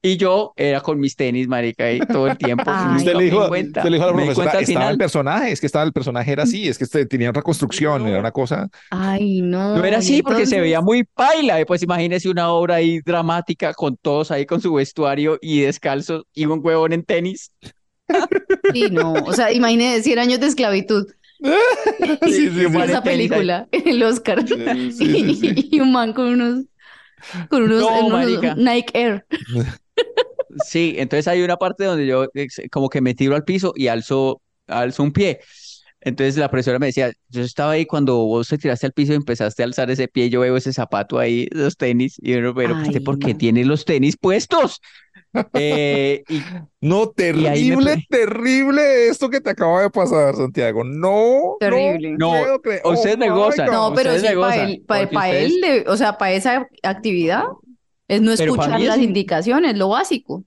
Y yo era con mis tenis, marica, ahí todo el tiempo. Ay. Usted le dijo, di cuenta. usted le dijo a la profesora, estaba el personaje, es que estaba el personaje era así, es que este tenía otra construcción, era una cosa. Ay, no. No era así porque se veía muy paila. y Pues imagínese una obra ahí dramática con todos ahí con su vestuario y descalzo y un huevón en tenis. Sí, no. O sea, imagínese 100 años de esclavitud. Sí, sí, sí. Esa película, el Oscar. Sí, sí, sí. Y un man con unos. con unos, No, unos. Nike Air. Sí, entonces hay una parte donde yo como que me tiro al piso y alzo, alzo un pie. Entonces la profesora me decía, yo estaba ahí cuando vos te tiraste al piso y empezaste a alzar ese pie, yo veo ese zapato ahí, los tenis, y yo, pero Ay, ¿usted por qué no. tiene los tenis puestos? Eh, y No, Y ahí me terrible, terrible esto que te acaba de pasar, Santiago. No, Terrible. no, No, ustedes gozan. God. No, pero sí, para él, para, él, ustedes- de- o sea, para esa actividad, es no escuchar es las indicaciones, lo básico.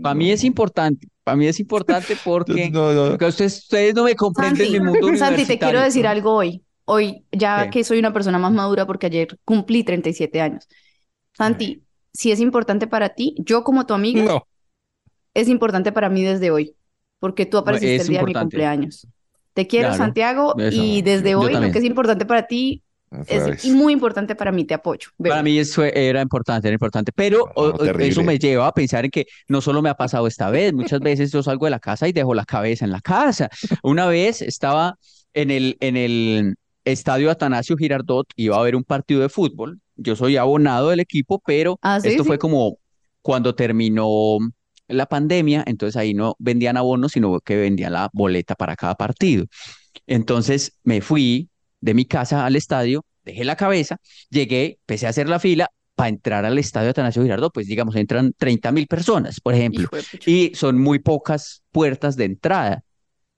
para mí es importante, para mí es importante porque, No, no. porque ustedes, ustedes no me comprenden Santi, mi mundo Santi, te quiero decir algo hoy. Hoy, ya que soy una persona más madura porque ayer cumplí 37 años. Santi, si es importante para ti, yo como tu amiga, No. es importante para mí desde hoy, porque tú apareciste el día de mi cumpleaños. Te quiero, Claro, Santiago, eso. y desde Yo hoy lo que es importante para ti Es muy importante para mí, te apoyo. Veo. Para mí eso era importante, era importante, pero No, o- eso me lleva a pensar en que no solo me ha pasado esta vez, muchas veces yo salgo de la casa y dejo la cabeza en la casa. Una vez estaba en el, en el estadio Atanasio Girardot, iba a ver un partido de fútbol, yo soy abonado del equipo, pero Ah, ¿sí? esto ¿Sí? fue como cuando terminó la pandemia, entonces ahí no vendían abonos, sino que vendían la boleta para cada partido. Entonces me fui de mi casa al estadio, dejé la cabeza, llegué, empecé a hacer la fila para entrar al estadio Atanasio Girardot, pues digamos, entran 30 mil personas, por ejemplo, y son muy pocas puertas de entrada.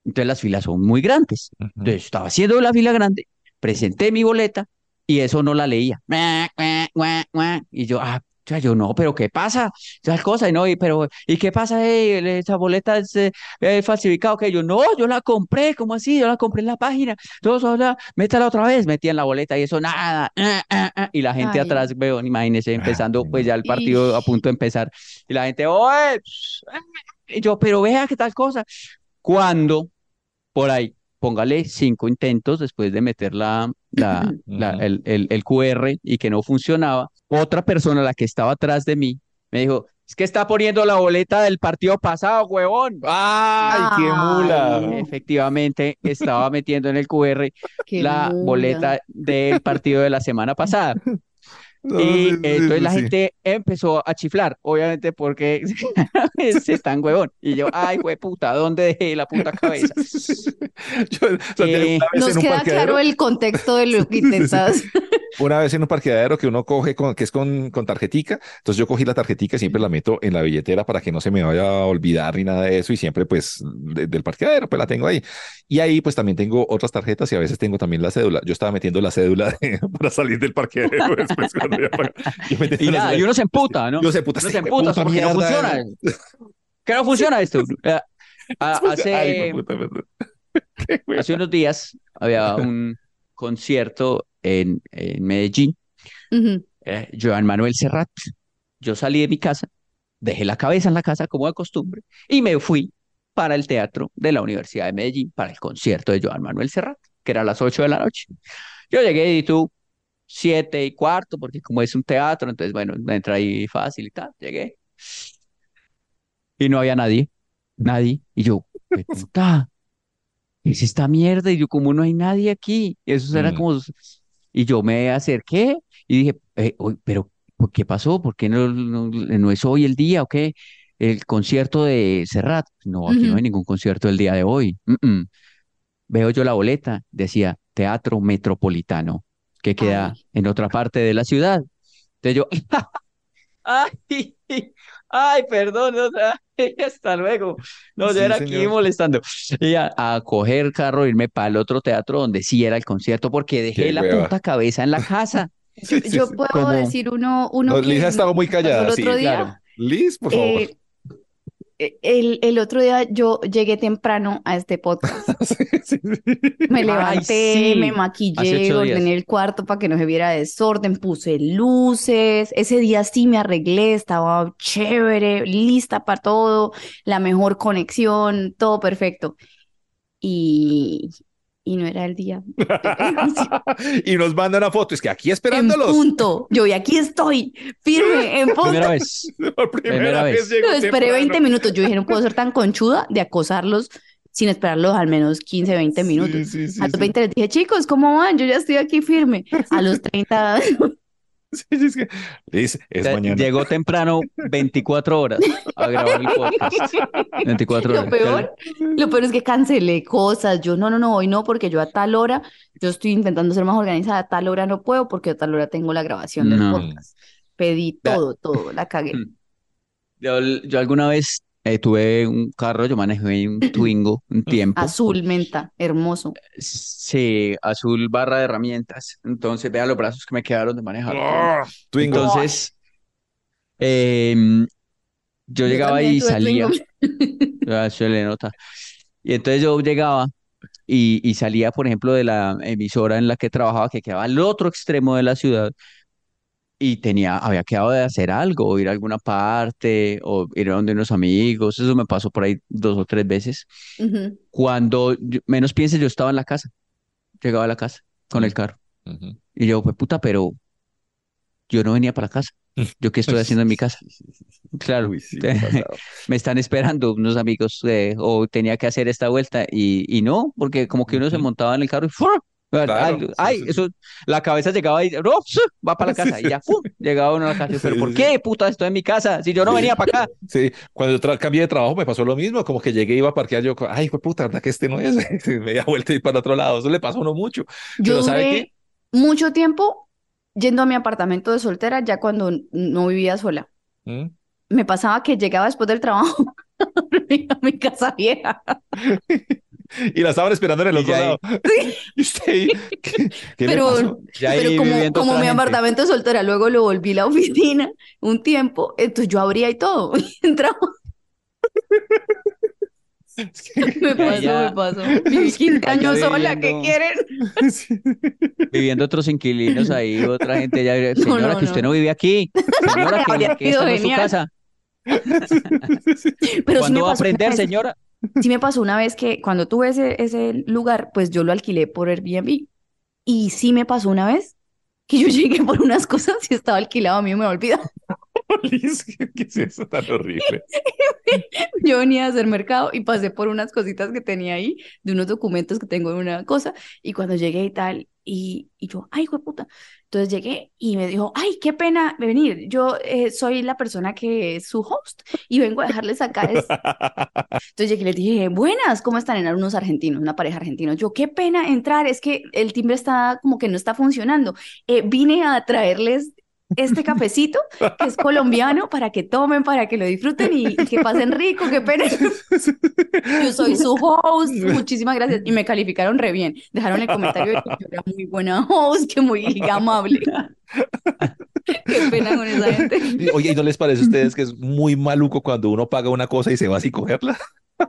Entonces las filas son muy grandes. Entonces estaba haciendo la fila grande, presenté mi boleta y eso no la leía. Y yo, ah, yo no, pero ¿qué pasa? Esas cosas, y no, y, pero, ¿y qué pasa? esa boleta es eh, eh, falsificada, que yo, no, yo la compré, ¿cómo así? Yo la compré en la página. Todos hablan, métala otra vez, metían la boleta y eso, nada. ah, ah, ah, Y la gente Ay. atrás, veo, imagínense, empezando, pues ya el partido a punto de empezar. Y la gente, oye, pss, ah", y yo, pero vea qué tal cosa. Cuando por ahí, póngale cinco intentos después de meter la, la, la- Ujú. el, el, el QR y que no funcionaba, otra persona, la que estaba atrás de mí, me dijo, es que está poniendo la boleta del partido pasado, huevón. ¡Ay, qué mula! Efectivamente, estaba metiendo en el QR Qué la mula. boleta del partido de la semana pasada. No, Y sí, eh, entonces sí, la sí. gente empezó a chiflar, obviamente porque se están huevón. Y yo, ay, puta, ¿dónde dejé la puta cabeza? Yo, Santiago, Eh, una vez Nos queda claro el contexto de lo que intentas. una vez en un parqueadero que uno coge con, que es con, con tarjetica, entonces yo cogí la tarjetica y siempre la meto en la billetera para que no se me vaya a olvidar ni nada de eso y siempre pues de- del parqueadero pues la tengo ahí. Y ahí pues también tengo otras tarjetas y a veces tengo también la cédula. Yo estaba metiendo la cédula de- para salir del parqueadero después yo metiendo Y nada, y uno se emputa, ¿no? Yo se puta, Uno se emputa puta porque no funciona. Que no funciona esto. Eh, Ay, Hace, puta. Qué hace unos días había un concierto en, en Medellín, Ujú. eh, Joan Manuel Serrat. Yo salí de mi casa, dejé la cabeza en la casa como de costumbre y me fui para el teatro de la Universidad de Medellín para el concierto de Joan Manuel Serrat, que era a las 8 de la noche. Yo llegué y tú, siete y cuarto, porque como es un teatro, entonces bueno, entra ahí fácil y tal, llegué. Y no había nadie, nadie. Y yo, "¿Qué puta, ¿qué es esta mierda? Y yo, como no hay nadie aquí? Y eso era Mm. como, y yo me acerqué y dije, "Eh, pero ¿por qué pasó? ¿Por qué no, no, no es hoy el día o qué? El concierto de Serrat. No, aquí no hay ningún concierto el día de hoy. Mm, mm. Veo yo la boleta, decía Teatro Metropolitano, que queda Ay. en otra parte de la ciudad. Entonces yo, ay, ay, perdón, o sea, hasta luego. No, yo Sí, era aquí molestando. Y a, a coger carro, irme para el otro teatro donde sí era el concierto, porque dejé Qué la hueva. puta cabeza en la casa. Yo, Sí, yo sí. puedo Como- decir uno, uno No, que Liz ha estado muy callada, el sí, otro día. claro. Liz, por favor. Eh, eh, el, el otro día yo llegué temprano a este podcast. Sí, sí, sí. Me Ay, levanté, sí, me maquillé, ordené el cuarto para que no se viera desorden, puse luces. Ese día sí me arreglé, estaba chévere, lista para todo, la mejor conexión, todo perfecto. Y, y no era el día. y nos manda una foto. Es que aquí En esperándolos. punto. Yo, y aquí estoy, firme, en punto. Primera vez. Por primera, Primera vez. vez. Yo esperé temprano. 20 minutos. Yo dije, no puedo ser tan conchuda de acosarlos sin esperarlos al menos 15, 20 minutos. Sí, sí, sí, A los sí. 20 les dije, chicos, ¿cómo van? Yo ya estoy aquí firme. A los 30, Sí, sí, es que, Liz, es Ya- mañana. Llegó temprano 24 horas a grabar el podcast. 24 horas. Lo peor, lo peor es que cancelé cosas. Yo, no, no, no, hoy no, porque yo a tal hora, yo estoy intentando ser más organizada, a tal hora no puedo porque a tal hora tengo la grabación del No. podcast. Pedí todo, todo, la cagué. Yo, yo alguna vez eh, tuve un carro, yo manejé un Twingo un tiempo. Azul, menta, hermoso. Sí, azul barra de herramientas. Entonces, vea los brazos que me quedaron de manejar. Ah, Twingo. Entonces, em, yo Yo llegaba y salía. Ah, se le nota. Y entonces yo llegaba y, y salía, por ejemplo, de la emisora en la que trabajaba, que quedaba al otro extremo de la ciudad, y tenía, había quedado de hacer algo, o ir a alguna parte, o ir a donde unos amigos. Eso me pasó por ahí dos o tres veces. Ujú. Cuando yo- menos piense, yo estaba en la casa. Llegaba a la casa con el carro. Ujú. Y yo, pues puta, pero yo no venía para la casa. ¿Yo qué estoy haciendo en mi casa? Claro, Uy, sí, me están esperando unos amigos eh, o tenía que hacer esta vuelta y, y no, porque como que uno se Ujú. montaba en el carro y ¡fua! Ay, Claro, ay, sí, ay, eso, la cabeza llegaba y ¡no! ¡su! va para la casa sí. y ya ¡fum! llegaba uno a la casa. Sí, Pero ¿por sí, qué, puta, estoy en mi casa? Si yo no Sí. venía para acá. Sí, cuando yo cambié de trabajo me pasó lo mismo, como que llegué y iba a parquear yo, ay, fue puta, ¿verdad que este no es? Media vuelta y para otro lado, eso le pasa a uno mucho. Yo Pero ¿sabe duré mucho tiempo yendo a mi apartamento de soltera ya cuando no vivía sola. ¿Mm? Me pasaba que llegaba después del trabajo a mi casa vieja. Y la estaban esperando en el otro lado. ¿qué, qué le Pero, como, mi apartamento de soltera, luego lo volví la oficina un tiempo, entonces yo abría y todo. Y entraba. Me pasó, ya- me pasó. Viví 15 allá años sola, ¿qué viviendo- quieren? Sí. Viviendo otros inquilinos ahí, otra gente ya, señora, no, que usted no. no vive aquí. Señora, que, que esta no es su casa. Pero sí ¿Cuándo me va a aprender, señora? Sí me pasó una vez que cuando tuve ese, ese lugar, pues yo lo alquilé por Airbnb. Y sí me pasó una vez que yo llegué por unas cosas y estaba alquilado, a mí me olvidó. ¿Qué es eso tan horrible? Yo venía a hacer mercado y pasé por unas cositas que tenía ahí, de unos documentos que tengo en una cosa, y cuando llegué y tal, y, y yo, ay, hijo de puta. Entonces llegué y me dijo, ay, qué pena venir, yo eh, soy la persona que es su host y vengo a dejarles acá. es-". Entonces llegué y les dije, buenas, ¿cómo están? Eran unos argentinos, una pareja argentina. Yo, qué pena entrar, es que el timbre está como que no está funcionando. Eh, vine a traerles este cafecito que es colombiano para que tomen, para que lo disfruten y, y que pasen rico, qué pena. Yo soy su host, muchísimas gracias. Y me calificaron re bien. Dejaron el comentario de que yo era muy buena host, que muy amable. Qué pena con esa gente. Oye, ¿y no les parece a ustedes que es muy maluco cuando uno paga una cosa y se va así a cogerla?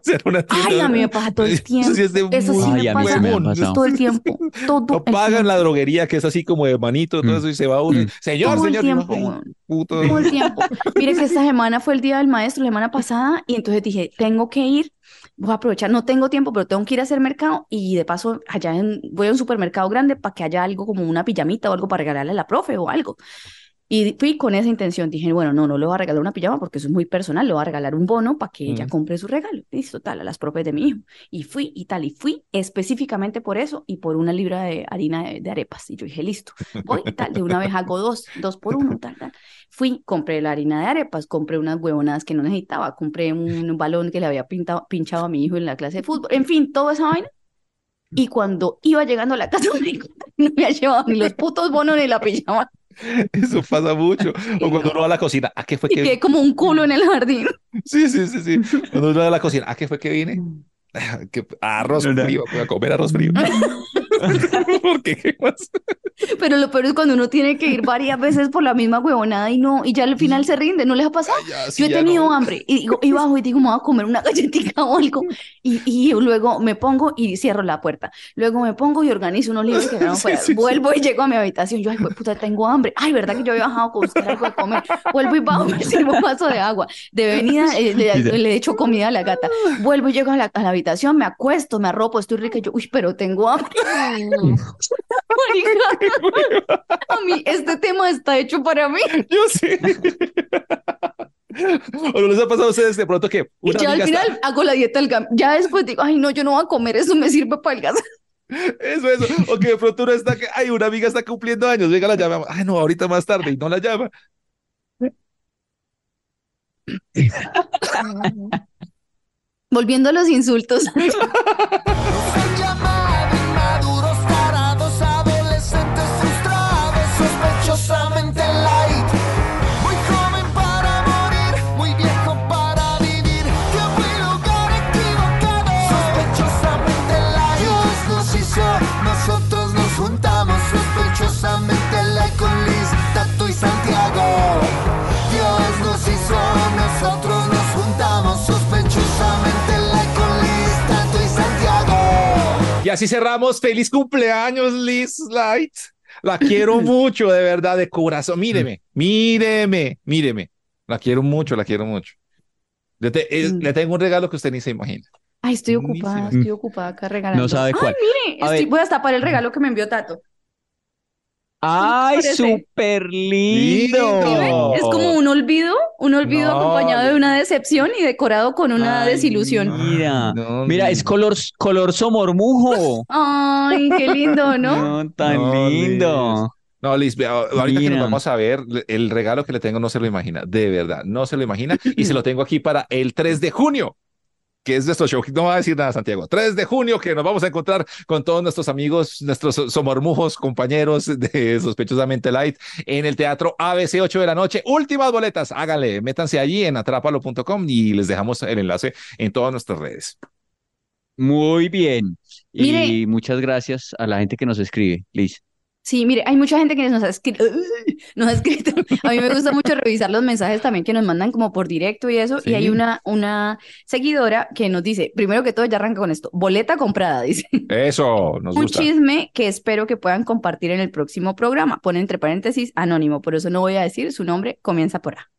En una tienda. Ay, a mí me pasa todo el Eso tiempo. sí es de Eso sí muy Ay, me pasa me ha todo el tiempo. Todo No el pagan tiempo. la droguería que es así como de manito, todo Mm. eso y se va uno. Mm. Señor, Todo el señor, uno, tiempo, weón. puto. todo el tiempo. Mire que esta semana fue el día del maestro, la semana pasada, y entonces dije, tengo que ir, voy a aprovechar, no tengo tiempo, pero tengo que ir a hacer mercado y de paso allá en, voy a un supermercado grande para que haya algo como una pijamita o algo para regalarle a la profe o algo. Y fui con esa intención, dije, bueno, no, no le voy a regalar una pijama porque eso es muy personal, le voy a regalar un bono para que ella Mm. compre su regalo, listo, tal, a las profes de mi hijo. Y fui y tal, y fui específicamente por eso y por una libra de harina de, de arepas. Y yo dije, listo, voy y tal, de una vez hago dos, dos por uno, tal, tal. Fui, compré la harina de arepas, compré unas huevonadas que no necesitaba, compré un balón que le había pintado, pinchado a mi hijo en la clase de fútbol, en fin, toda esa vaina. Y cuando iba llegando a la casa, me no me había llevado ni los putos bonos ni la pijama. Eso pasa mucho. O cuando uno va a la cocina, ¿a qué fue Y que quedé como un culo en el jardín. Sí, sí, sí, sí. Cuando uno va a la cocina, ¿a qué fue que vine? Que- Arroz frío, voy a comer arroz frío. ¿Por qué? ¿Qué más? Pero lo peor es cuando uno tiene que ir varias veces por la misma huevonada y no, y ya al final se rinde, ¿no les ha pasado? Ya, sí, Yo he tenido no. hambre y, digo, y bajo y digo, me voy a comer una galletita o algo. Y, y luego me pongo y cierro la puerta. Luego me pongo y organizo unos libros que quedaron fuera. sí, sí. Vuelvo y llego a mi habitación. Yo, ay, puta, tengo hambre. Ay, ¿verdad que yo había bajado a buscar algo de comer? Vuelvo y bajo, me sirvo un vaso de agua. De venida eh, le, le echo comida a la gata. Vuelvo y llego a la, a la habitación, me acuesto, me arropo, estoy rica. Y yo, uy, pero tengo hambre. A mí este tema está hecho para mí. Yo sé. ¿O no les ha pasado a ustedes de pronto que Y una ya al está- final hago la dieta del gam. Ya después digo, ay, no, yo no voy a comer, eso me sirve para el gas. Eso, eso. O que de pronto uno está que, ay, una amiga está cumpliendo años, venga, la llama. Ay, no, ahorita más tarde y no la llama. Volviendo a los insultos. así cerramos. Feliz cumpleaños, Liz Light. La quiero mucho, de verdad, de corazón. Míreme, míreme, míreme. La quiero mucho, la quiero mucho. Yo te- eh, Mm. le tengo un regalo que usted ni se imagina. Ay, estoy Buenísimo. ocupada, estoy ocupada acá regalando. No sabe cuál. Ay, mire, A estoy- voy a tapar el regalo que me envió Tato. ¡Ay, súper lindo! Es como un olvido, un olvido No, acompañado de una decepción y decorado con una Ay, desilusión. Mira, No, mira, es color, color somormujo. Ay, qué lindo, ¿no? No, tan No, lindo. No, Liz, ahorita que nos Mira. vamos a ver, el regalo que le tengo no se lo imagina, de verdad, no se lo imagina. Y se lo tengo aquí para el 3 de junio, que es nuestro show. No va a decir nada, Santiago. 3 de junio, que nos vamos a encontrar con todos nuestros amigos, nuestros somormujos, compañeros de Sospechosamente Light en el Teatro ABC 8 de la noche. Últimas boletas, háganle, métanse allí en atrápalo.com y les dejamos el enlace en todas nuestras redes. Muy bien. Y muchas gracias a la gente que nos escribe, Liz. Sí, mire, hay mucha gente que nos ha escrito, nos ha escrito. A mí me gusta mucho revisar los mensajes también que nos mandan como por directo y eso. Y hay una, una seguidora que nos dice, primero que todo, ya arranca con esto, boleta comprada, dice. Eso, nos Un gusta. chisme que espero que puedan compartir en el próximo programa. Pone entre paréntesis anónimo, por eso no voy a decir su nombre, comienza por A.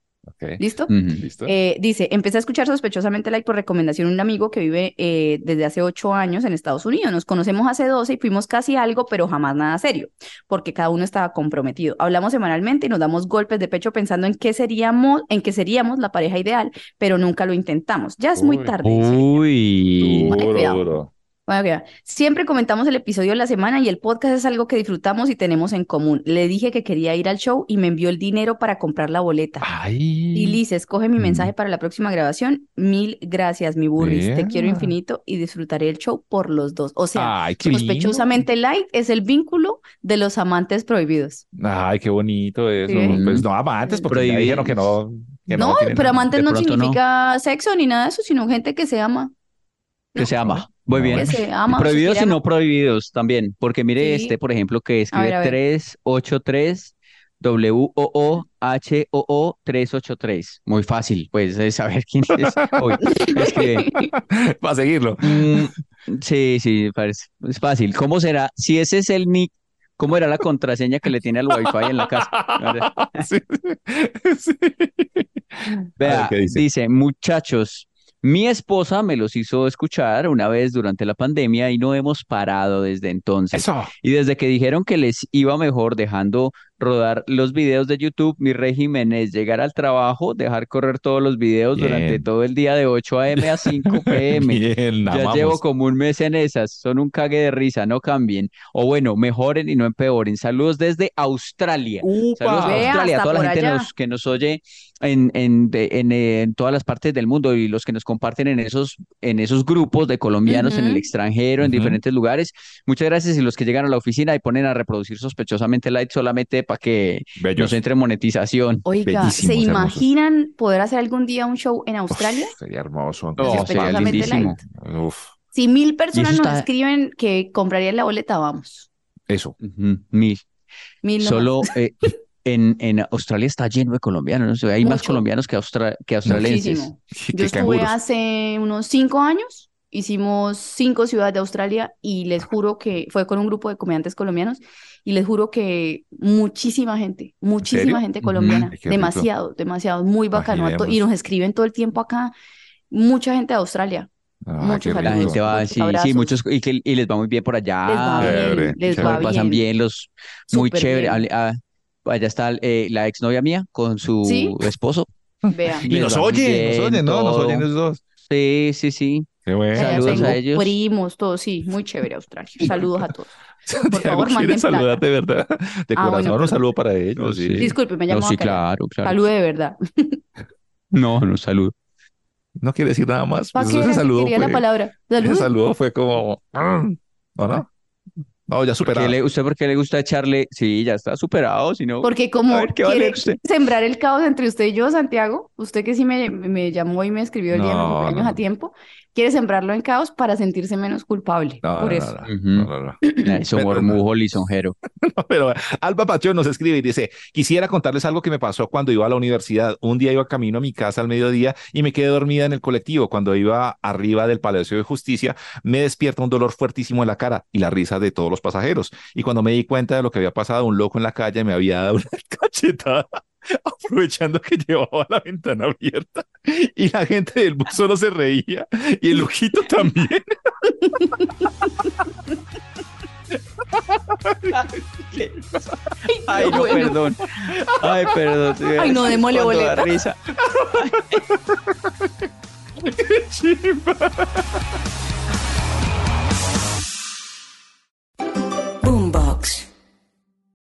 ¿Listo? ¿Listo? Eh, dice, empecé a escuchar sospechosamente like por recomendación de un amigo que vive eh, desde hace ocho años en Estados Unidos. Nos conocemos hace 12 y fuimos casi algo, pero jamás nada serio, porque cada uno estaba comprometido. Hablamos semanalmente y nos damos golpes de pecho pensando en qué seríamos, en qué seríamos la pareja ideal, pero nunca lo intentamos. Ya es muy Uy. tarde. Uy. Duro, duro. Bueno. Siempre comentamos el episodio de la semana y el podcast es algo que disfrutamos y tenemos en común. Le dije que quería ir al show y me envió el dinero para comprar la boleta. Ay. Y Liz, escoge mi Mm. mensaje para la próxima grabación. Mil gracias, mi burris. Te quiero infinito y disfrutaré el show por los dos. O sea, Ay, qué lindo. sospechosamente light es el vínculo de los amantes prohibidos. Ay, qué bonito eso. Sí. Pues no amantes, porque ya dijeron que no. que No, tienen pero amantes no no. significa sexo ni nada de eso, sino gente que se ama. Que se ama. Muy bien. Que se ama. o se Prohibidos quiere y no prohibidos también, porque mire Sí. este, por ejemplo, que escribe ver, a ver. 383 W-O-O-H-O-O 383. Muy fácil, pues, de saber quién es. Hoy escribe. Para seguirlo. Mm, sí, sí, parece. Es fácil. ¿Cómo será? Si ese es el nick, ¿cómo era la contraseña que le tiene al Wi-Fi en la casa? Sí, sí. Vea, dice, muchachos, mi esposa me los hizo escuchar una vez durante la pandemia y no hemos parado desde entonces. Eso. Y desde que dijeron que les iba mejor dejando rodar los videos de YouTube, mi régimen es llegar al trabajo, dejar correr todos los videos durante Bien. todo el día de 8 a.m. a 5 p.m. Bien, Ya amamos. llevo como un mes en esas, son un cague de risa, no cambien. O bueno, mejoren y no empeoren. Saludos desde Australia. Saludos a Australia, a toda la gente nos- que nos oye en, en, de- en, en todas las partes del mundo y los que nos comparten en esos, en esos grupos de colombianos en el extranjero, en Ujú. diferentes lugares. Muchas gracias y los que llegan a la oficina y ponen a reproducir sospechosamente light solamente para que Bellos. nos entre monetización. Oiga, ¿se hermosos. imaginan poder hacer algún día un show en Australia? Uf, sería hermoso. Sospechosamente sería lindísimo. Uf, Si mil personas eso nos está- escriben que comprarían la boleta, vamos. eso. Ujú, Mil. Mil nomás. Solo eh, en, en Australia está lleno de colombianos, ¿no? O sea, hay más Mucho. colombianos que, austra- que australienses. Muchísimo. Yo estuve hace unos cinco años, hicimos cinco ciudades de Australia y les juro que fue con un grupo de comediantes colombianos y les juro que muchísima gente, muchísima gente colombiana, rico. demasiado, demasiado, muy bacano. a to- Y Imaginemos. nos escriben todo el tiempo acá, mucha gente de Australia. Ah, muchos. La gente va, sí, sí, muchos, y, que, y les va muy bien por allá. Les va chévere, bien, les chévere. va pasan bien. bien, los muy Súper chévere. ah, allá está eh, la exnovia mía con su ¿Sí? esposo. Vea. Y nos va muy oye, nos bien, oye, ¿no? Nos oyen los dos. Sí, sí, sí. Qué bueno. Saludos tengo a ellos. primos, todos, sí, muy chévere Australia. Saludos a todos. Por Santiago favor, quiere manden plata. saludar de verdad. De Ah, bueno, corazón, un saludo para ellos. sí. Sí. Disculpe, me No, llamó sí, a callar. claro, claro. Salude de verdad. No, no, salud. No quiere decir nada más. ¿Para Pues qué ese saludo quería la fue, palabra? ese Salud. saludo fue como. "Mm", ¿O no? No, ya ¿Por superado. qué le- ¿Usted por qué le gusta echarle? Sí, ya está superado, si no. Porque como ver, ¿qué quiere usted? sembrar el caos entre usted y yo, Santiago, usted que sí me, me llamó y me escribió el día de mi No, cumpleaños no. a tiempo, quiere sembrarlo en caos para sentirse menos culpable. No, por no, eso. no. Eso Pero- mormujo lisonjero. Pero Alba Pacho nos escribe y dice, quisiera contarles algo que me pasó cuando iba a la universidad. Un día iba camino a mi casa al mediodía y me quedé dormida en el colectivo. Cuando iba arriba del Palacio de Justicia, me despierta un dolor fuertísimo en la cara y la risa de todos los pasajeros. Y cuando me di cuenta de lo que había pasado, un loco en la calle me había dado una cachetada. Aprovechando que llevaba la ventana abierta y la gente del bus solo se reía y el loquito también. Ay, no, bueno. perdón. Ay, perdón. Ay, no, démosle boleta. risa. Chimba.